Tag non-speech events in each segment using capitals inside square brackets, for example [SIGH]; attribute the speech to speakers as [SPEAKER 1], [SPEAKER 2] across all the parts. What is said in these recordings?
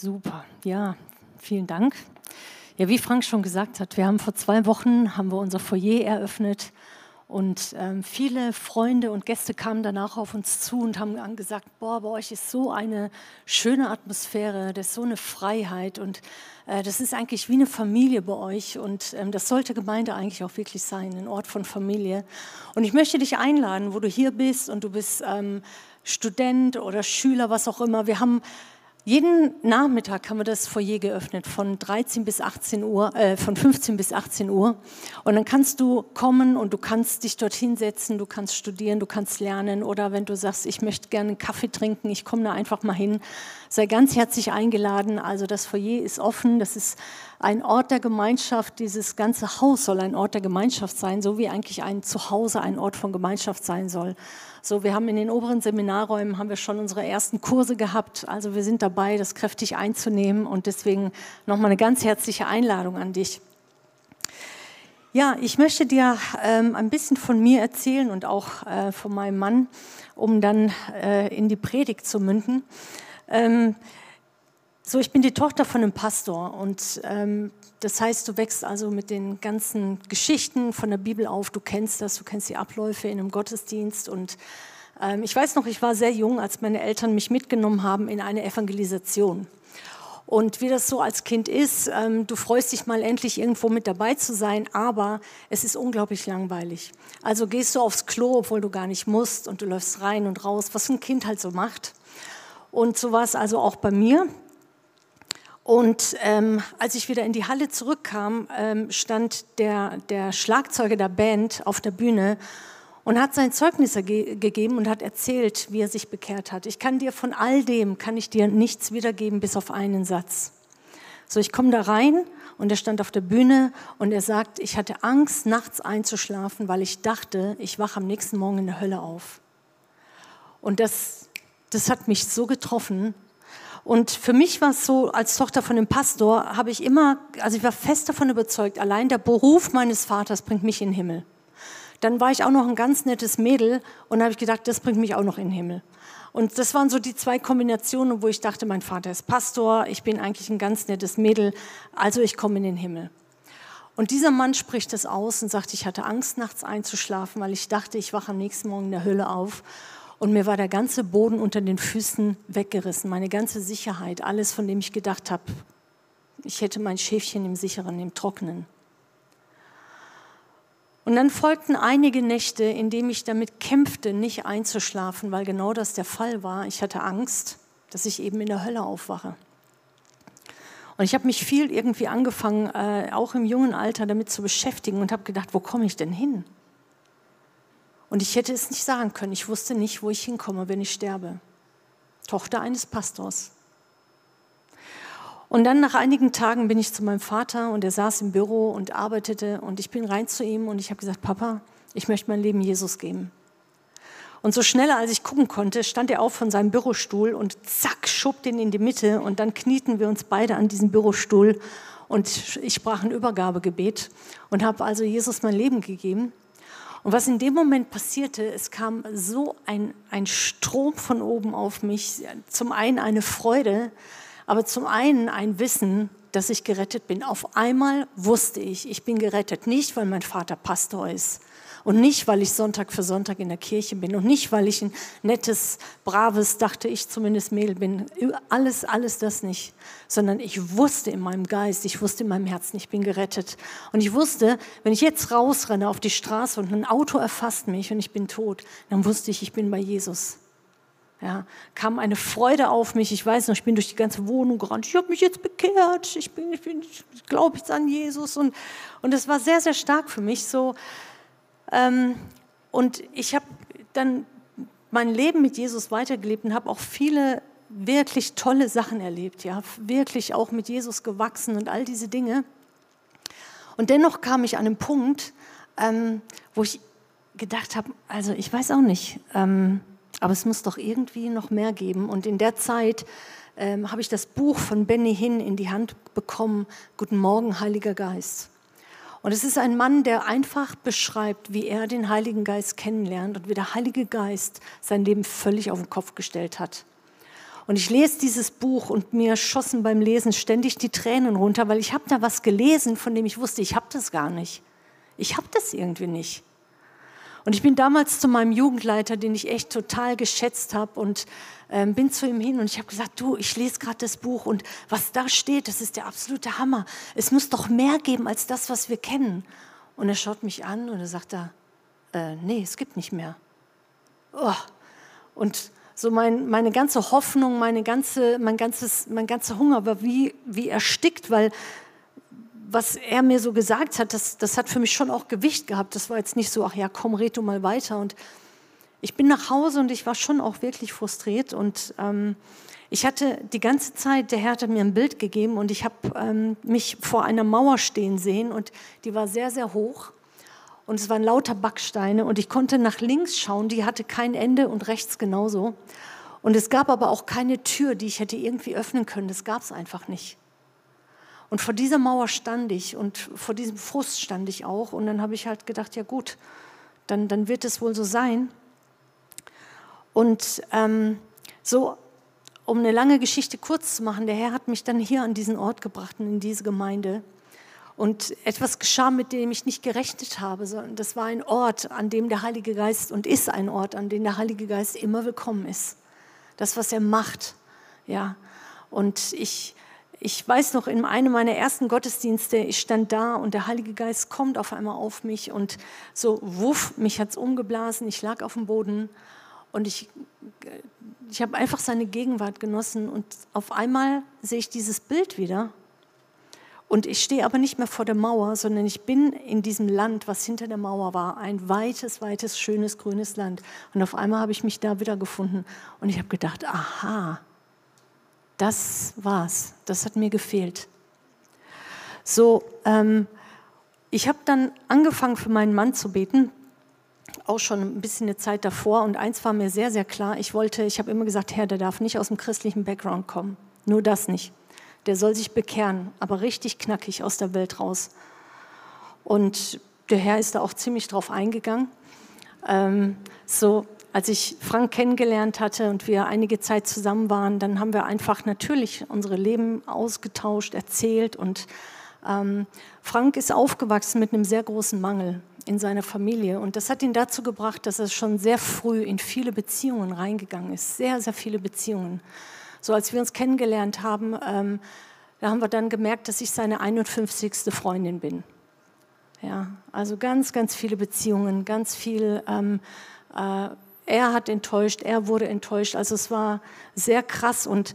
[SPEAKER 1] Super, ja, vielen Dank. Ja, wie Frank schon gesagt hat, wir haben vor zwei Wochen haben wir unser Foyer eröffnet und ähm, viele Freunde und Gäste kamen danach auf uns zu und haben gesagt, boah, bei euch ist so eine schöne Atmosphäre, das ist so eine Freiheit und äh, das ist eigentlich wie eine Familie bei euch und ähm, das sollte Gemeinde eigentlich auch wirklich sein, ein Ort von Familie. Und ich möchte dich einladen, wo du hier bist und du bist ähm, Student oder Schüler, was auch immer. Wir haben jeden Nachmittag haben wir das Foyer geöffnet von 13 bis 18 Uhr, äh, von 15 bis 18 Uhr. Und dann kannst du kommen und du kannst dich dorthin setzen, du kannst studieren, du kannst lernen. Oder wenn du sagst, ich möchte gerne einen Kaffee trinken, ich komme da einfach mal hin, sei ganz herzlich eingeladen. Also das Foyer ist offen, das ist ein Ort der Gemeinschaft. Dieses ganze Haus soll ein Ort der Gemeinschaft sein, so wie eigentlich ein Zuhause ein Ort von Gemeinschaft sein soll. So, wir haben in den oberen Seminarräumen haben wir schon unsere ersten Kurse gehabt. Also wir sind dabei, das kräftig einzunehmen und deswegen nochmal eine ganz herzliche Einladung an dich. Ja, ich möchte dir ähm, ein bisschen von mir erzählen und auch äh, von meinem Mann, um dann äh, in die Predigt zu münden. Ähm, so, ich bin die Tochter von einem Pastor und ähm, das heißt, du wächst also mit den ganzen Geschichten von der Bibel auf. Du kennst das, du kennst die Abläufe in einem Gottesdienst und ähm, ich weiß noch, ich war sehr jung, als meine Eltern mich mitgenommen haben in eine Evangelisation. Und wie das so als Kind ist, ähm, du freust dich mal endlich irgendwo mit dabei zu sein, aber es ist unglaublich langweilig. Also gehst du aufs Klo, obwohl du gar nicht musst und du läufst rein und raus, was ein Kind halt so macht. Und so war es also auch bei mir. Und ähm, als ich wieder in die Halle zurückkam, ähm, stand der, der Schlagzeuger der Band auf der Bühne und hat sein Zeugnis ge gegeben und hat erzählt, wie er sich bekehrt hat. Ich kann dir von all dem, kann ich dir nichts wiedergeben, bis auf einen Satz. So, ich komme da rein und er stand auf der Bühne und er sagt, ich hatte Angst, nachts einzuschlafen, weil ich dachte, ich wache am nächsten Morgen in der Hölle auf. Und das, das hat mich so getroffen, und für mich war es so, als Tochter von einem Pastor, habe ich immer, also ich war fest davon überzeugt, allein der Beruf meines Vaters bringt mich in den Himmel. Dann war ich auch noch ein ganz nettes Mädel und habe ich gedacht, das bringt mich auch noch in den Himmel. Und das waren so die zwei Kombinationen, wo ich dachte, mein Vater ist Pastor, ich bin eigentlich ein ganz nettes Mädel, also ich komme in den Himmel. Und dieser Mann spricht das aus und sagt, ich hatte Angst, nachts einzuschlafen, weil ich dachte, ich wache am nächsten Morgen in der Hölle auf und mir war der ganze Boden unter den Füßen weggerissen, meine ganze Sicherheit, alles, von dem ich gedacht habe, ich hätte mein Schäfchen im sicheren, im trockenen. Und dann folgten einige Nächte, in denen ich damit kämpfte, nicht einzuschlafen, weil genau das der Fall war. Ich hatte Angst, dass ich eben in der Hölle aufwache. Und ich habe mich viel irgendwie angefangen, äh, auch im jungen Alter, damit zu beschäftigen und habe gedacht, wo komme ich denn hin? Und ich hätte es nicht sagen können. Ich wusste nicht, wo ich hinkomme, wenn ich sterbe. Tochter eines Pastors. Und dann nach einigen Tagen bin ich zu meinem Vater und er saß im Büro und arbeitete und ich bin rein zu ihm und ich habe gesagt, Papa, ich möchte mein Leben Jesus geben. Und so schneller als ich gucken konnte, stand er auf von seinem Bürostuhl und zack, schob den in die Mitte und dann knieten wir uns beide an diesem Bürostuhl und ich sprach ein Übergabegebet und habe also Jesus mein Leben gegeben. Und was in dem Moment passierte, es kam so ein, ein Strom von oben auf mich. Zum einen eine Freude, aber zum einen ein Wissen, dass ich gerettet bin. Auf einmal wusste ich, ich bin gerettet. Nicht, weil mein Vater Pastor ist, und nicht, weil ich Sonntag für Sonntag in der Kirche bin und nicht, weil ich ein nettes, braves, dachte ich zumindest Mädel bin. Alles, alles das nicht. Sondern ich wusste in meinem Geist, ich wusste in meinem Herzen, ich bin gerettet. Und ich wusste, wenn ich jetzt rausrenne auf die Straße und ein Auto erfasst mich und ich bin tot, dann wusste ich, ich bin bei Jesus. Ja, kam eine Freude auf mich. Ich weiß noch, ich bin durch die ganze Wohnung gerannt. Ich habe mich jetzt bekehrt. Ich bin, ich bin, ich glaube jetzt an Jesus und und es war sehr, sehr stark für mich. So, und ich habe dann mein Leben mit Jesus weitergelebt und habe auch viele wirklich tolle Sachen erlebt, ja, wirklich auch mit Jesus gewachsen und all diese Dinge. Und dennoch kam ich an einen Punkt, ähm, wo ich gedacht habe, also ich weiß auch nicht, ähm, aber es muss doch irgendwie noch mehr geben. Und in der Zeit ähm, habe ich das Buch von Benny Hinn in die Hand bekommen, Guten Morgen, Heiliger Geist. Und es ist ein Mann, der einfach beschreibt, wie er den Heiligen Geist kennenlernt und wie der Heilige Geist sein Leben völlig auf den Kopf gestellt hat. Und ich lese dieses Buch und mir schossen beim Lesen ständig die Tränen runter, weil ich habe da was gelesen, von dem ich wusste, ich habe das gar nicht. Ich habe das irgendwie nicht. Und ich bin damals zu meinem Jugendleiter, den ich echt total geschätzt habe und ähm, bin zu ihm hin und ich habe gesagt, du, ich lese gerade das Buch und was da steht, das ist der absolute Hammer. Es muss doch mehr geben als das, was wir kennen. Und er schaut mich an und er sagt da, äh, nee, es gibt nicht mehr. Oh. Und so mein, meine ganze Hoffnung, meine ganze, mein, ganzes, mein ganzer Hunger war wie, wie erstickt, weil was er mir so gesagt hat, das, das hat für mich schon auch Gewicht gehabt. Das war jetzt nicht so, ach ja, komm, red du mal weiter. Und ich bin nach Hause und ich war schon auch wirklich frustriert und ähm, ich hatte die ganze Zeit, der Herr hat mir ein Bild gegeben und ich habe ähm, mich vor einer Mauer stehen sehen und die war sehr, sehr hoch und es waren lauter Backsteine und ich konnte nach links schauen, die hatte kein Ende und rechts genauso. Und es gab aber auch keine Tür, die ich hätte irgendwie öffnen können, das gab es einfach nicht. Und vor dieser Mauer stand ich und vor diesem Frust stand ich auch und dann habe ich halt gedacht, ja gut, dann, dann wird es wohl so sein. Und ähm, so, um eine lange Geschichte kurz zu machen, der Herr hat mich dann hier an diesen Ort gebracht und in diese Gemeinde. Und etwas geschah, mit dem ich nicht gerechnet habe, sondern das war ein Ort, an dem der Heilige Geist und ist ein Ort, an dem der Heilige Geist immer willkommen ist. Das, was er macht, ja. Und ich, ich weiß noch, in einem meiner ersten Gottesdienste, ich stand da und der Heilige Geist kommt auf einmal auf mich und so, wuff, mich hat es umgeblasen, ich lag auf dem Boden und ich, ich habe einfach seine Gegenwart genossen und auf einmal sehe ich dieses Bild wieder. Und ich stehe aber nicht mehr vor der Mauer, sondern ich bin in diesem Land, was hinter der Mauer war, ein weites, weites, schönes, grünes Land. Und auf einmal habe ich mich da wieder gefunden und ich habe gedacht, aha, das war's, das hat mir gefehlt. So, ähm, ich habe dann angefangen für meinen Mann zu beten auch schon ein bisschen eine Zeit davor und eins war mir sehr, sehr klar. Ich wollte, ich habe immer gesagt, Herr, der darf nicht aus dem christlichen Background kommen. Nur das nicht. Der soll sich bekehren, aber richtig knackig aus der Welt raus. Und der Herr ist da auch ziemlich drauf eingegangen. Ähm, so, als ich Frank kennengelernt hatte und wir einige Zeit zusammen waren, dann haben wir einfach natürlich unsere Leben ausgetauscht, erzählt und ähm, Frank ist aufgewachsen mit einem sehr großen Mangel in seiner Familie. Und das hat ihn dazu gebracht, dass er schon sehr früh in viele Beziehungen reingegangen ist. Sehr, sehr viele Beziehungen. So als wir uns kennengelernt haben, ähm, da haben wir dann gemerkt, dass ich seine 51. Freundin bin. Ja, also ganz, ganz viele Beziehungen, ganz viel. Ähm, äh, er hat enttäuscht, er wurde enttäuscht. Also es war sehr krass und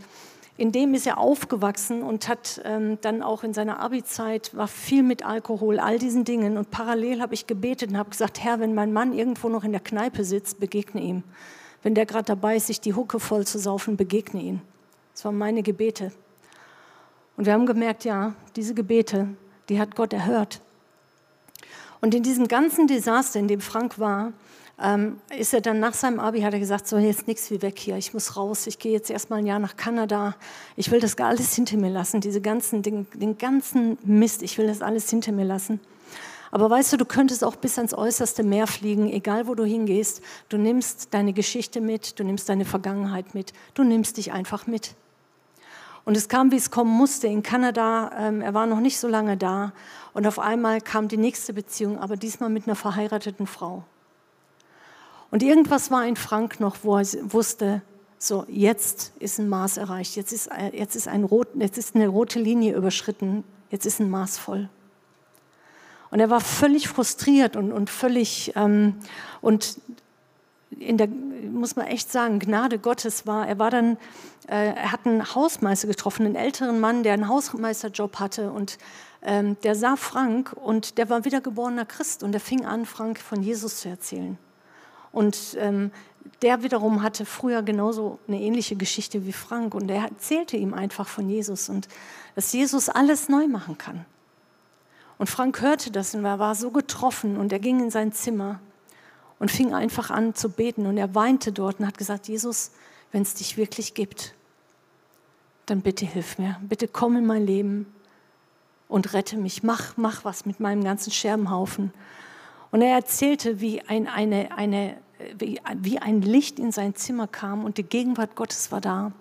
[SPEAKER 1] in dem ist er aufgewachsen und hat ähm, dann auch in seiner Abi-Zeit, war viel mit Alkohol, all diesen Dingen. Und parallel habe ich gebetet und habe gesagt, Herr, wenn mein Mann irgendwo noch in der Kneipe sitzt, begegne ihm. Wenn der gerade dabei ist, sich die Hucke voll zu saufen, begegne ihn. Das waren meine Gebete. Und wir haben gemerkt, ja, diese Gebete, die hat Gott erhört. Und in diesem ganzen Desaster, in dem Frank war, ähm, ist er dann nach seinem Abi, hat er gesagt, so jetzt nichts wie weg hier, ich muss raus, ich gehe jetzt erstmal ein Jahr nach Kanada, ich will das alles hinter mir lassen, diese ganzen, den, den ganzen Mist, ich will das alles hinter mir lassen. Aber weißt du, du könntest auch bis ans äußerste Meer fliegen, egal wo du hingehst. Du nimmst deine Geschichte mit, du nimmst deine Vergangenheit mit, du nimmst dich einfach mit. Und es kam, wie es kommen musste. In Kanada, ähm, er war noch nicht so lange da. Und auf einmal kam die nächste Beziehung, aber diesmal mit einer verheirateten Frau. Und irgendwas war in Frank noch, wo er wusste, so jetzt ist ein Maß erreicht, jetzt ist, jetzt ist, ein rot, jetzt ist eine rote Linie überschritten, jetzt ist ein Maß voll. Und er war völlig frustriert und, und völlig, ähm, und in der, muss man echt sagen, Gnade Gottes war, er war dann, äh, er hat einen Hausmeister getroffen, einen älteren Mann, der einen Hausmeisterjob hatte und ähm, der sah Frank und der war wiedergeborener Christ und er fing an, Frank von Jesus zu erzählen. Und ähm, der wiederum hatte früher genauso eine ähnliche Geschichte wie Frank und er erzählte ihm einfach von Jesus und dass Jesus alles neu machen kann. Und Frank hörte das und er war so getroffen und er ging in sein Zimmer und fing einfach an zu beten und er weinte dort und hat gesagt, Jesus, wenn es dich wirklich gibt, dann bitte hilf mir, bitte komm in mein Leben und rette mich, mach, mach was mit meinem ganzen Scherbenhaufen. Und er erzählte, wie ein, eine, eine, wie, ein Licht in sein Zimmer kam und die Gegenwart Gottes war da.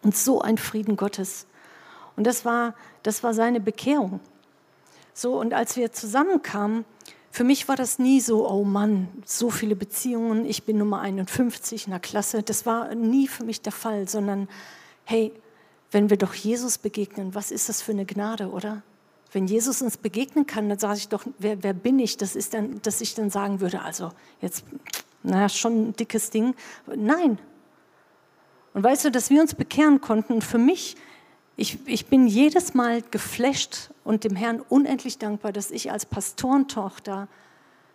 [SPEAKER 1] Und so ein Frieden Gottes. Und das war, das war seine Bekehrung. So, und als wir zusammenkamen, für mich war das nie so, oh Mann, so viele Beziehungen, ich bin Nummer 51 in der Klasse. Das war nie für mich der Fall, sondern hey, wenn wir doch Jesus begegnen, was ist das für eine Gnade, oder? Wenn Jesus uns begegnen kann, dann sage ich doch, wer, wer bin ich, das ist dann, dass ich dann sagen würde, also jetzt, naja, schon ein dickes Ding. Nein. Und weißt du, dass wir uns bekehren konnten, und für mich ich, ich bin jedes Mal geflasht und dem Herrn unendlich dankbar, dass ich als Pastorentochter,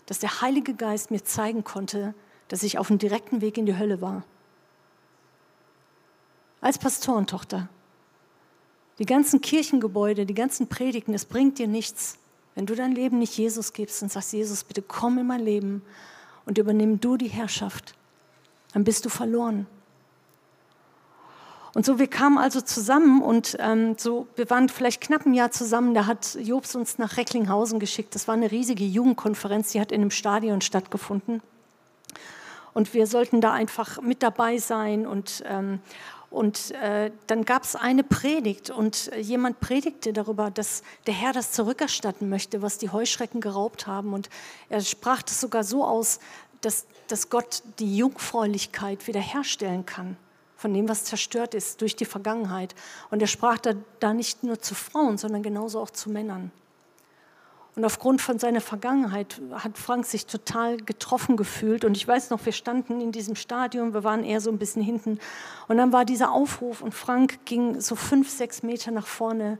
[SPEAKER 1] dass der Heilige Geist mir zeigen konnte, dass ich auf dem direkten Weg in die Hölle war. Als Pastorentochter. Die ganzen Kirchengebäude, die ganzen Predigten, es bringt dir nichts, wenn du dein Leben nicht Jesus gibst und sagst, Jesus, bitte komm in mein Leben und übernimm du die Herrschaft. Dann bist du verloren. Und so, wir kamen also zusammen und ähm, so, wir waren vielleicht knapp ein Jahr zusammen. Da hat Jobs uns nach Recklinghausen geschickt. Das war eine riesige Jugendkonferenz, die hat in einem Stadion stattgefunden. Und wir sollten da einfach mit dabei sein. Und, ähm, und äh, dann gab es eine Predigt und jemand predigte darüber, dass der Herr das zurückerstatten möchte, was die Heuschrecken geraubt haben. Und er sprach das sogar so aus, dass, dass Gott die Jungfräulichkeit wiederherstellen kann von dem, was zerstört ist durch die Vergangenheit. Und er sprach da, da nicht nur zu Frauen, sondern genauso auch zu Männern. Und aufgrund von seiner Vergangenheit hat Frank sich total getroffen gefühlt. Und ich weiß noch, wir standen in diesem Stadion, wir waren eher so ein bisschen hinten. Und dann war dieser Aufruf und Frank ging so fünf, sechs Meter nach vorne.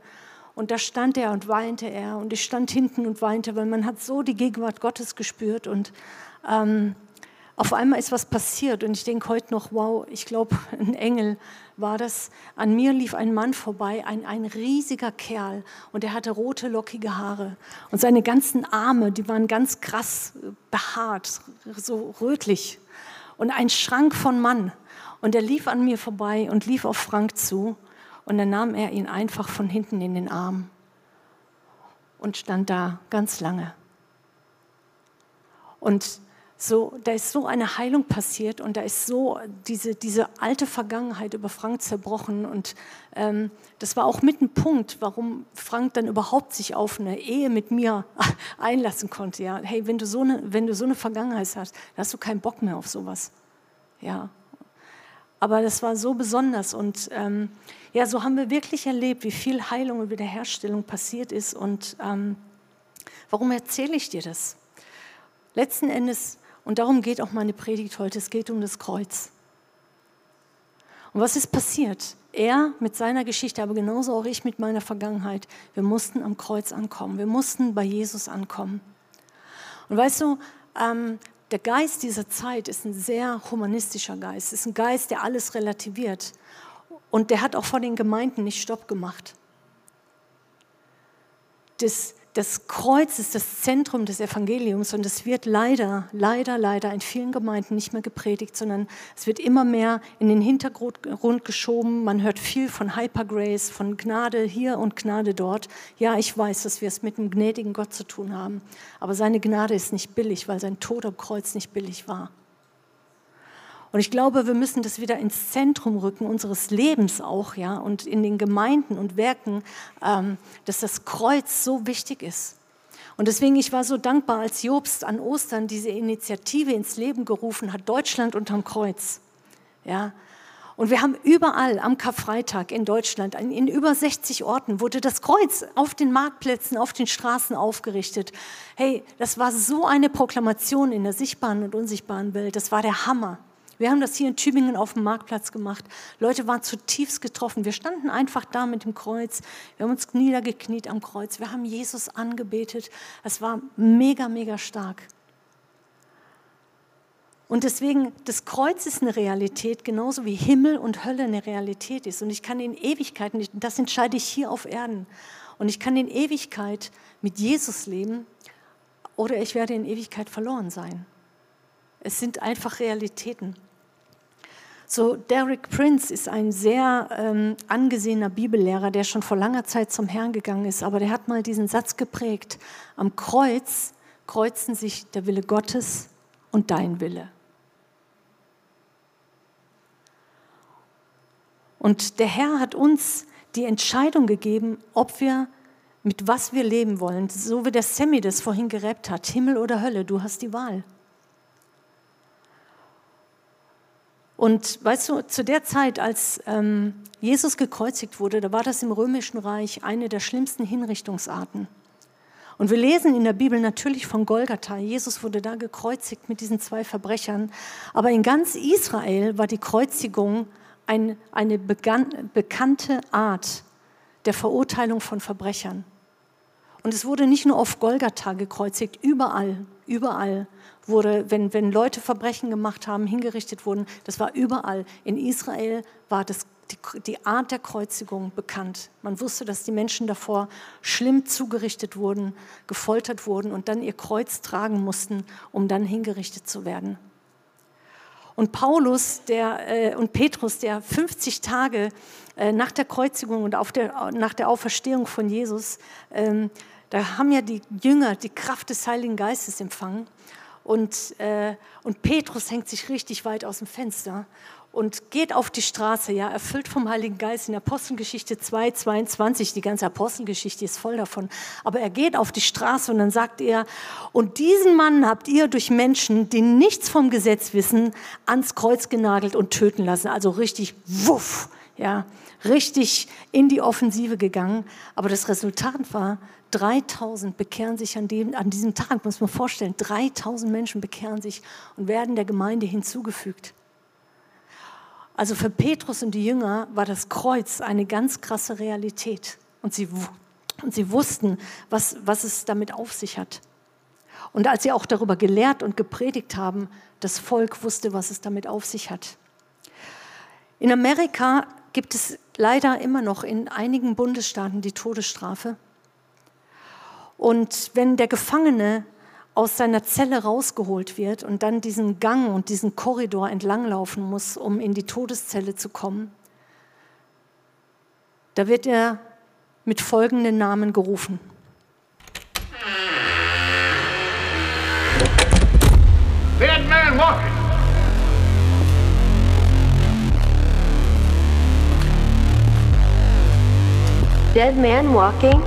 [SPEAKER 1] Und da stand er und weinte er. Und ich stand hinten und weinte, weil man hat so die Gegenwart Gottes gespürt. Und ähm, auf einmal ist was passiert und ich denke heute noch, wow, ich glaube, ein Engel war das. An mir lief ein Mann vorbei, ein, ein riesiger Kerl und er hatte rote, lockige Haare und seine ganzen Arme, die waren ganz krass behaart, so rötlich und ein Schrank von Mann. Und er lief an mir vorbei und lief auf Frank zu und dann nahm er ihn einfach von hinten in den Arm und stand da ganz lange. Und so, da ist so eine Heilung passiert und da ist so diese, diese alte Vergangenheit über Frank zerbrochen. Und ähm, das war auch mit ein Punkt, warum Frank dann überhaupt sich auf eine Ehe mit mir [LAUGHS] einlassen konnte. Ja, hey, wenn du so eine, wenn du so eine Vergangenheit hast, dann hast du keinen Bock mehr auf sowas. Ja, aber das war so besonders und ähm, ja, so haben wir wirklich erlebt, wie viel Heilung und Wiederherstellung passiert ist. Und ähm, warum erzähle ich dir das? Letzten Endes und darum geht auch meine Predigt heute. Es geht um das Kreuz. Und was ist passiert? Er mit seiner Geschichte, aber genauso auch ich mit meiner Vergangenheit. Wir mussten am Kreuz ankommen. Wir mussten bei Jesus ankommen. Und weißt du, ähm, der Geist dieser Zeit ist ein sehr humanistischer Geist. Es ist ein Geist, der alles relativiert. Und der hat auch vor den Gemeinden nicht Stopp gemacht. Das, das Kreuz ist das Zentrum des Evangeliums und es wird leider, leider, leider in vielen Gemeinden nicht mehr gepredigt, sondern es wird immer mehr in den Hintergrund geschoben. Man hört viel von Hypergrace, von Gnade hier und Gnade dort. Ja, ich weiß, dass wir es mit einem gnädigen Gott zu tun haben, aber seine Gnade ist nicht billig, weil sein Tod am Kreuz nicht billig war. Und ich glaube, wir müssen das wieder ins Zentrum rücken unseres Lebens auch, ja, und in den Gemeinden und Werken, ähm, dass das Kreuz so wichtig ist. Und deswegen, ich war so dankbar, als Jobst an Ostern diese Initiative ins Leben gerufen hat, Deutschland unterm Kreuz. Ja, und wir haben überall am Karfreitag in Deutschland, in über 60 Orten, wurde das Kreuz auf den Marktplätzen, auf den Straßen aufgerichtet. Hey, das war so eine Proklamation in der sichtbaren und unsichtbaren Welt. Das war der Hammer. Wir haben das hier in Tübingen auf dem Marktplatz gemacht. Leute waren zutiefst getroffen. Wir standen einfach da mit dem Kreuz. Wir haben uns niedergekniet am Kreuz. Wir haben Jesus angebetet. Es war mega, mega stark. Und deswegen, das Kreuz ist eine Realität, genauso wie Himmel und Hölle eine Realität ist. Und ich kann in Ewigkeit, das entscheide ich hier auf Erden. Und ich kann in Ewigkeit mit Jesus leben oder ich werde in Ewigkeit verloren sein. Es sind einfach Realitäten. So, Derek Prince ist ein sehr ähm, angesehener Bibellehrer, der schon vor langer Zeit zum Herrn gegangen ist, aber der hat mal diesen Satz geprägt, am Kreuz kreuzen sich der Wille Gottes und dein Wille. Und der Herr hat uns die Entscheidung gegeben, ob wir mit was wir leben wollen. So wie der Sammy das vorhin gerappt hat, Himmel oder Hölle, du hast die Wahl. Und weißt du, zu der Zeit, als ähm, Jesus gekreuzigt wurde, da war das im Römischen Reich eine der schlimmsten Hinrichtungsarten. Und wir lesen in der Bibel natürlich von Golgatha. Jesus wurde da gekreuzigt mit diesen zwei Verbrechern. Aber in ganz Israel war die Kreuzigung ein, eine begann, bekannte Art der Verurteilung von Verbrechern. Und es wurde nicht nur auf Golgatha gekreuzigt, überall, überall wurde, wenn, wenn Leute Verbrechen gemacht haben, hingerichtet wurden, das war überall. In Israel war das, die, die Art der Kreuzigung bekannt. Man wusste, dass die Menschen davor schlimm zugerichtet wurden, gefoltert wurden und dann ihr Kreuz tragen mussten, um dann hingerichtet zu werden. Und Paulus der, äh, und Petrus, der 50 Tage äh, nach der Kreuzigung und auf der, nach der Auferstehung von Jesus, ähm, da haben ja die Jünger die Kraft des Heiligen Geistes empfangen. Und, äh, und Petrus hängt sich richtig weit aus dem Fenster und geht auf die Straße, ja, erfüllt vom Heiligen Geist in Apostelgeschichte 2, 22. Die ganze Apostelgeschichte ist voll davon. Aber er geht auf die Straße und dann sagt er, und diesen Mann habt ihr durch Menschen, die nichts vom Gesetz wissen, ans Kreuz genagelt und töten lassen. Also richtig wuff, ja, richtig in die Offensive gegangen. Aber das Resultat war, 3000 bekehren sich an, dem, an diesem Tag, muss man vorstellen, 3000 Menschen bekehren sich und werden der Gemeinde hinzugefügt. Also für Petrus und die Jünger war das Kreuz eine ganz krasse Realität. Und sie, und sie wussten, was, was es damit auf sich hat. Und als sie auch darüber gelehrt und gepredigt haben, das Volk wusste, was es damit auf sich hat. In Amerika gibt es leider immer noch in einigen Bundesstaaten die Todesstrafe. Und wenn der Gefangene aus seiner Zelle rausgeholt wird und dann diesen Gang und diesen Korridor entlanglaufen muss, um in die Todeszelle zu kommen, da wird er mit folgenden Namen gerufen. Dead man walking. Dead man walking.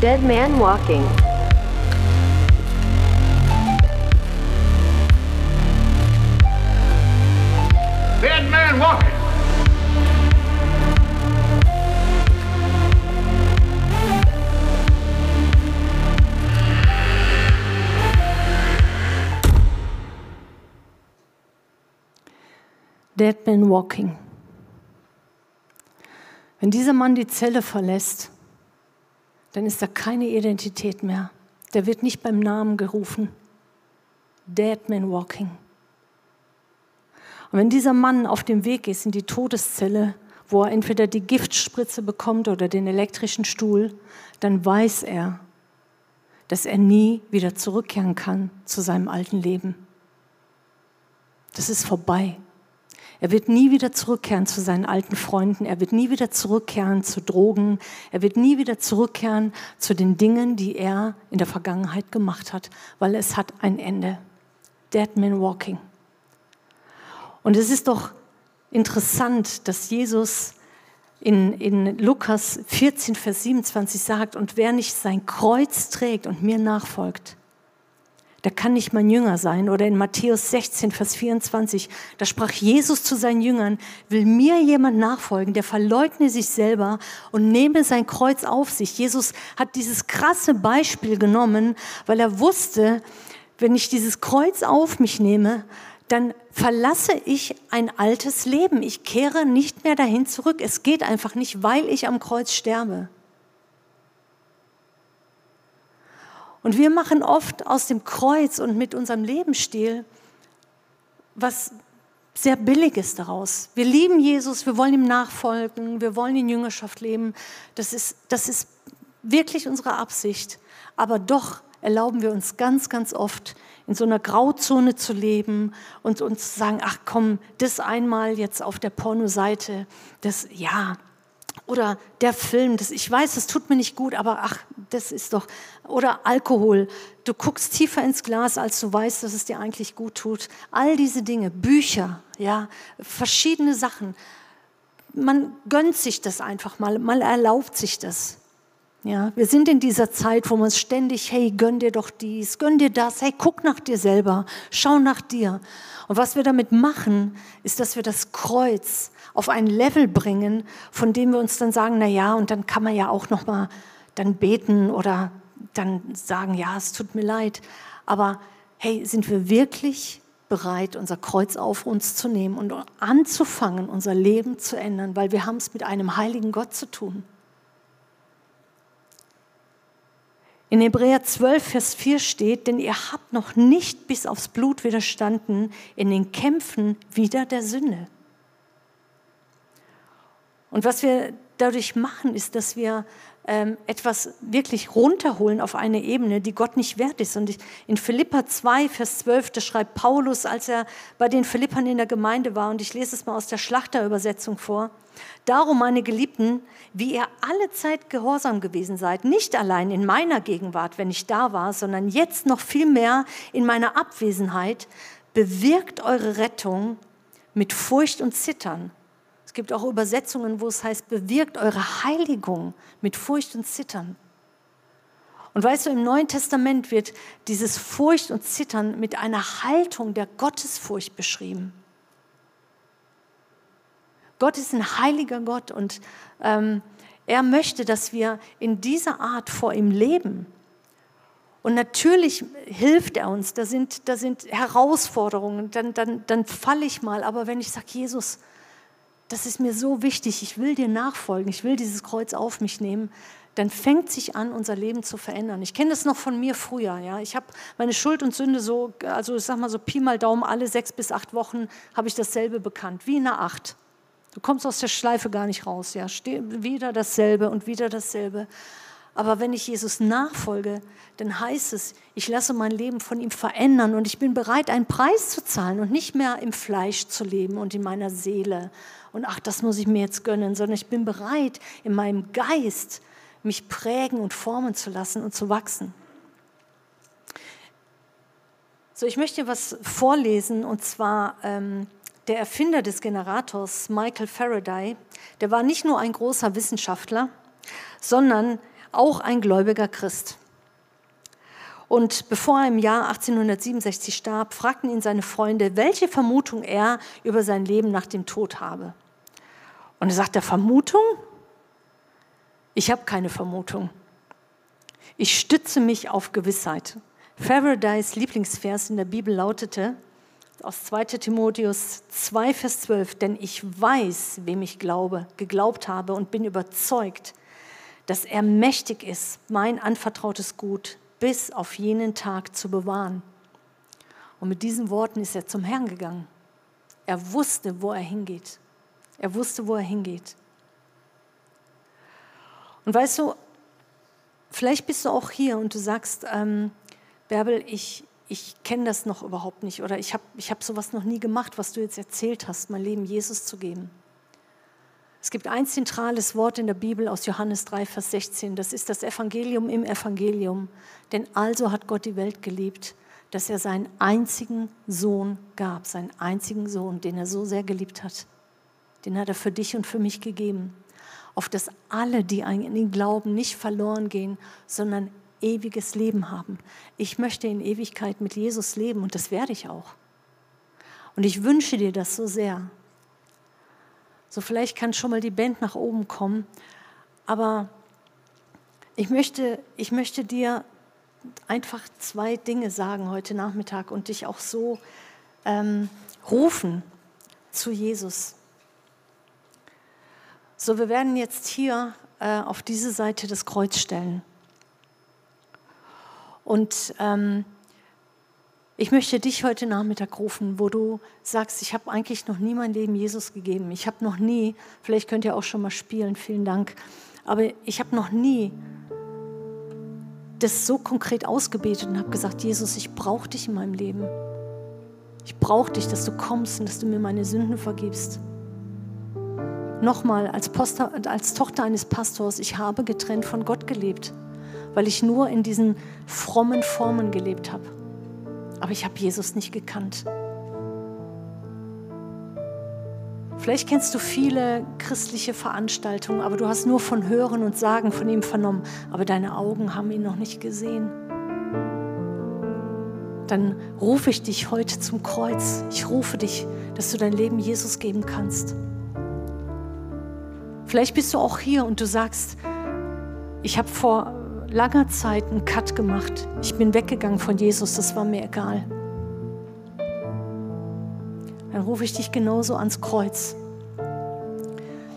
[SPEAKER 1] Dead man walking. Man walking. Wenn dieser Mann die Zelle verlässt, dann ist da keine Identität mehr. Der wird nicht beim Namen gerufen. Dead Man Walking. Und wenn dieser Mann auf dem Weg ist in die Todeszelle, wo er entweder die Giftspritze bekommt oder den elektrischen Stuhl, dann weiß er, dass er nie wieder zurückkehren kann zu seinem alten Leben. Das ist vorbei. Er wird nie wieder zurückkehren zu seinen alten Freunden. Er wird nie wieder zurückkehren zu Drogen. Er wird nie wieder zurückkehren zu den Dingen, die er in der Vergangenheit gemacht hat, weil es hat ein Ende. Dead Man Walking. Und es ist doch interessant, dass Jesus in, in Lukas 14, Vers 27 sagt, und wer nicht sein Kreuz trägt und mir nachfolgt, der kann nicht mein Jünger sein. Oder in Matthäus 16, Vers 24, da sprach Jesus zu seinen Jüngern, will mir jemand nachfolgen, der verleugne sich selber und nehme sein Kreuz auf sich. Jesus hat dieses krasse Beispiel genommen, weil er wusste, wenn ich dieses Kreuz auf mich nehme, dann verlasse ich ein altes Leben. Ich kehre nicht mehr dahin zurück. Es geht einfach nicht, weil ich am Kreuz sterbe. Und wir machen oft aus dem Kreuz und mit unserem Lebensstil was sehr Billiges daraus. Wir lieben Jesus, wir wollen ihm nachfolgen, wir wollen in Jüngerschaft leben. Das ist, das ist wirklich unsere Absicht. Aber doch erlauben wir uns ganz, ganz oft in so einer Grauzone zu leben und uns zu sagen, ach komm, das einmal jetzt auf der Pornoseite, das, ja, oder der Film, das, ich weiß, das tut mir nicht gut, aber ach, das ist doch, oder Alkohol. Du guckst tiefer ins Glas, als du weißt, dass es dir eigentlich gut tut. All diese Dinge, Bücher, ja, verschiedene Sachen. Man gönnt sich das einfach mal, man erlaubt sich das. Ja, wir sind in dieser Zeit, wo man ständig, hey, gönn dir doch dies, gönn dir das, hey, guck nach dir selber, schau nach dir. Und was wir damit machen, ist, dass wir das Kreuz auf ein Level bringen, von dem wir uns dann sagen, na ja, und dann kann man ja auch noch mal dann beten oder dann sagen, ja, es tut mir leid. Aber hey, sind wir wirklich bereit, unser Kreuz auf uns zu nehmen und anzufangen, unser Leben zu ändern, weil wir haben es mit einem heiligen Gott zu tun. In Hebräer 12, Vers 4 steht, denn ihr habt noch nicht bis aufs Blut widerstanden in den Kämpfen wider der Sünde. Und was wir dadurch machen, ist, dass wir ähm, etwas wirklich runterholen auf eine Ebene, die Gott nicht wert ist. Und in Philippa 2, Vers 12, das schreibt Paulus, als er bei den Philippern in der Gemeinde war, und ich lese es mal aus der Schlachterübersetzung vor. Darum, meine Geliebten, wie ihr alle Zeit gehorsam gewesen seid, nicht allein in meiner Gegenwart, wenn ich da war, sondern jetzt noch viel mehr in meiner Abwesenheit, bewirkt eure Rettung mit Furcht und Zittern es gibt auch Übersetzungen, wo es heißt, bewirkt eure Heiligung mit Furcht und Zittern. Und weißt du, im Neuen Testament wird dieses Furcht und Zittern mit einer Haltung der Gottesfurcht beschrieben. Gott ist ein heiliger Gott und ähm, er möchte, dass wir in dieser Art vor ihm leben. Und natürlich hilft er uns, da sind, da sind Herausforderungen, dann, dann, dann falle ich mal. Aber wenn ich sage, Jesus, das ist mir so wichtig, ich will dir nachfolgen, ich will dieses Kreuz auf mich nehmen, dann fängt sich an, unser Leben zu verändern. Ich kenne das noch von mir früher. Ja. Ich habe meine Schuld und Sünde so, also ich sag mal so Pi mal Daumen, alle sechs bis acht Wochen habe ich dasselbe bekannt, wie in einer Acht. Du kommst aus der Schleife gar nicht raus. Ja. Wieder dasselbe und wieder dasselbe. Aber wenn ich Jesus nachfolge, dann heißt es, ich lasse mein Leben von ihm verändern und ich bin bereit, einen Preis zu zahlen und nicht mehr im Fleisch zu leben und in meiner Seele und ach, das muss ich mir jetzt gönnen, sondern ich bin bereit, in meinem Geist mich prägen und formen zu lassen und zu wachsen. So, ich möchte was vorlesen und zwar ähm, der Erfinder des Generators, Michael Faraday, der war nicht nur ein großer Wissenschaftler, sondern auch ein gläubiger Christ. Und bevor er im Jahr 1867 starb, fragten ihn seine Freunde, welche Vermutung er über sein Leben nach dem Tod habe. Und er sagt, der Vermutung? Ich habe keine Vermutung. Ich stütze mich auf Gewissheit. Faradays Lieblingsvers in der Bibel lautete aus 2 Timotheus 2, Vers 12, denn ich weiß, wem ich glaube, geglaubt habe und bin überzeugt, dass er mächtig ist, mein anvertrautes Gut bis auf jenen Tag zu bewahren. Und mit diesen Worten ist er zum Herrn gegangen. Er wusste, wo er hingeht. Er wusste, wo er hingeht. Und weißt du, vielleicht bist du auch hier und du sagst, ähm, Bärbel, ich, ich kenne das noch überhaupt nicht oder ich habe ich hab sowas noch nie gemacht, was du jetzt erzählt hast, mein Leben Jesus zu geben. Es gibt ein zentrales Wort in der Bibel aus Johannes 3, Vers 16. Das ist das Evangelium im Evangelium. Denn also hat Gott die Welt geliebt, dass er seinen einzigen Sohn gab, seinen einzigen Sohn, den er so sehr geliebt hat. Den hat er für dich und für mich gegeben. Auf dass alle, die an ihn glauben, nicht verloren gehen, sondern ewiges Leben haben. Ich möchte in Ewigkeit mit Jesus leben und das werde ich auch. Und ich wünsche dir das so sehr. So vielleicht kann schon mal die Band nach oben kommen. Aber ich möchte, ich möchte dir einfach zwei Dinge sagen heute Nachmittag und dich auch so ähm, rufen zu Jesus. So, wir werden jetzt hier äh, auf diese Seite das Kreuz stellen. Und ähm, ich möchte dich heute Nachmittag rufen, wo du sagst, ich habe eigentlich noch nie mein Leben Jesus gegeben. Ich habe noch nie, vielleicht könnt ihr auch schon mal spielen, vielen Dank, aber ich habe noch nie das so konkret ausgebetet und habe gesagt, Jesus, ich brauche dich in meinem Leben. Ich brauche dich, dass du kommst und dass du mir meine Sünden vergibst. nochmal als, als Tochter eines Pastors, ich habe getrennt von Gott gelebt, weil ich nur in diesen frommen Formen gelebt habe. Aber ich habe Jesus nicht gekannt. Vielleicht kennst du viele christliche Veranstaltungen, aber du hast nur von Hören und Sagen von ihm vernommen, aber deine Augen haben ihn noch nicht gesehen. Dann rufe ich dich heute zum Kreuz. Ich rufe dich, dass du dein Leben Jesus geben kannst. Vielleicht bist du auch hier und du sagst, ich habe vor langer Zeit einen Cut gemacht. Ich bin weggegangen von Jesus, das war mir egal dann rufe ich dich genauso ans Kreuz.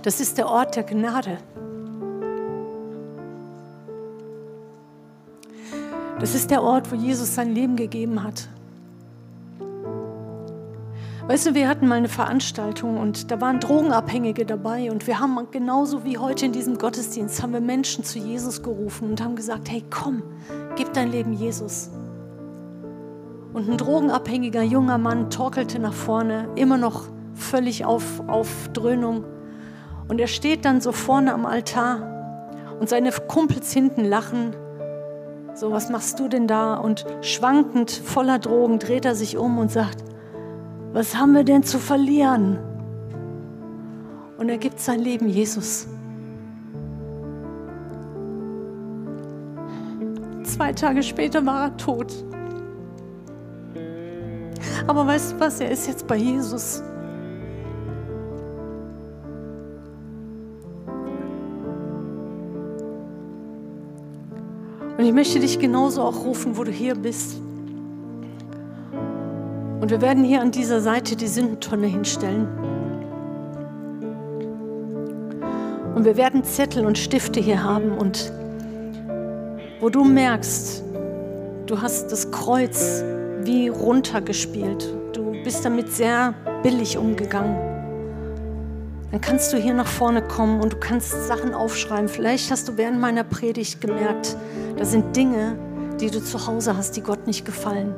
[SPEAKER 1] Das ist der Ort der Gnade. Das ist der Ort, wo Jesus sein Leben gegeben hat. Weißt du, wir hatten mal eine Veranstaltung und da waren Drogenabhängige dabei und wir haben genauso wie heute in diesem Gottesdienst haben wir Menschen zu Jesus gerufen und haben gesagt, hey komm, gib dein Leben Jesus. Und ein drogenabhängiger junger Mann torkelte nach vorne, immer noch völlig auf, auf Dröhnung. Und er steht dann so vorne am Altar und seine Kumpels hinten lachen. So, was machst du denn da? Und schwankend, voller Drogen, dreht er sich um und sagt, was haben wir denn zu verlieren? Und er gibt sein Leben Jesus. Zwei Tage später war er tot. Aber weißt du was, er ist jetzt bei Jesus. Und ich möchte dich genauso auch rufen, wo du hier bist. Und wir werden hier an dieser Seite die Sündentonne hinstellen. Und wir werden Zettel und Stifte hier haben und wo du merkst, du hast das Kreuz wie runtergespielt. Du bist damit sehr billig umgegangen. Dann kannst du hier nach vorne kommen und du kannst Sachen aufschreiben. Vielleicht hast du während meiner Predigt gemerkt, da sind Dinge, die du zu Hause hast, die Gott nicht gefallen.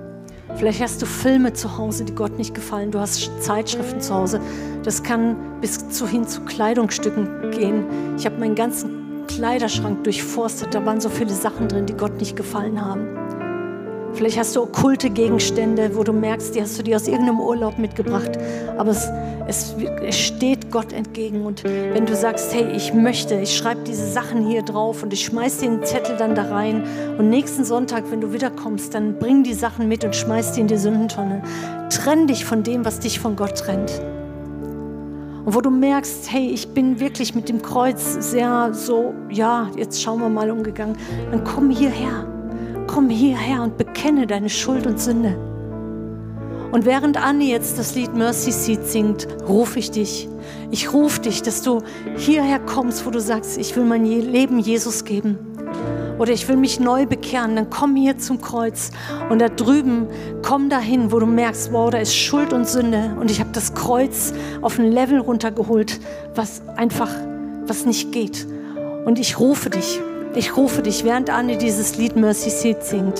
[SPEAKER 1] Vielleicht hast du Filme zu Hause, die Gott nicht gefallen. Du hast Zeitschriften zu Hause. Das kann bis zu hin zu Kleidungsstücken gehen. Ich habe meinen ganzen Kleiderschrank durchforstet. Da waren so viele Sachen drin, die Gott nicht gefallen haben. Vielleicht hast du okkulte Gegenstände, wo du merkst, die hast du dir aus irgendeinem Urlaub mitgebracht. Aber es, es, es steht Gott entgegen. Und wenn du sagst, hey, ich möchte, ich schreibe diese Sachen hier drauf und ich schmeiß den Zettel dann da rein. Und nächsten Sonntag, wenn du wiederkommst, dann bring die Sachen mit und schmeiß die in die Sündentonne. Trenn dich von dem, was dich von Gott trennt. Und wo du merkst, hey, ich bin wirklich mit dem Kreuz sehr so, ja, jetzt schauen wir mal umgegangen, dann komm hierher komm hierher und bekenne deine Schuld und Sünde. Und während Annie jetzt das Lied Mercy Seat singt, rufe ich dich. Ich rufe dich, dass du hierher kommst, wo du sagst, ich will mein Leben Jesus geben. Oder ich will mich neu bekehren, dann komm hier zum Kreuz. Und da drüben, komm dahin, wo du merkst, wow, da ist Schuld und Sünde. Und ich habe das Kreuz auf ein Level runtergeholt, was einfach, was nicht geht. Und ich rufe dich. Ich rufe dich, während Anne dieses Lied Mercy Seat singt.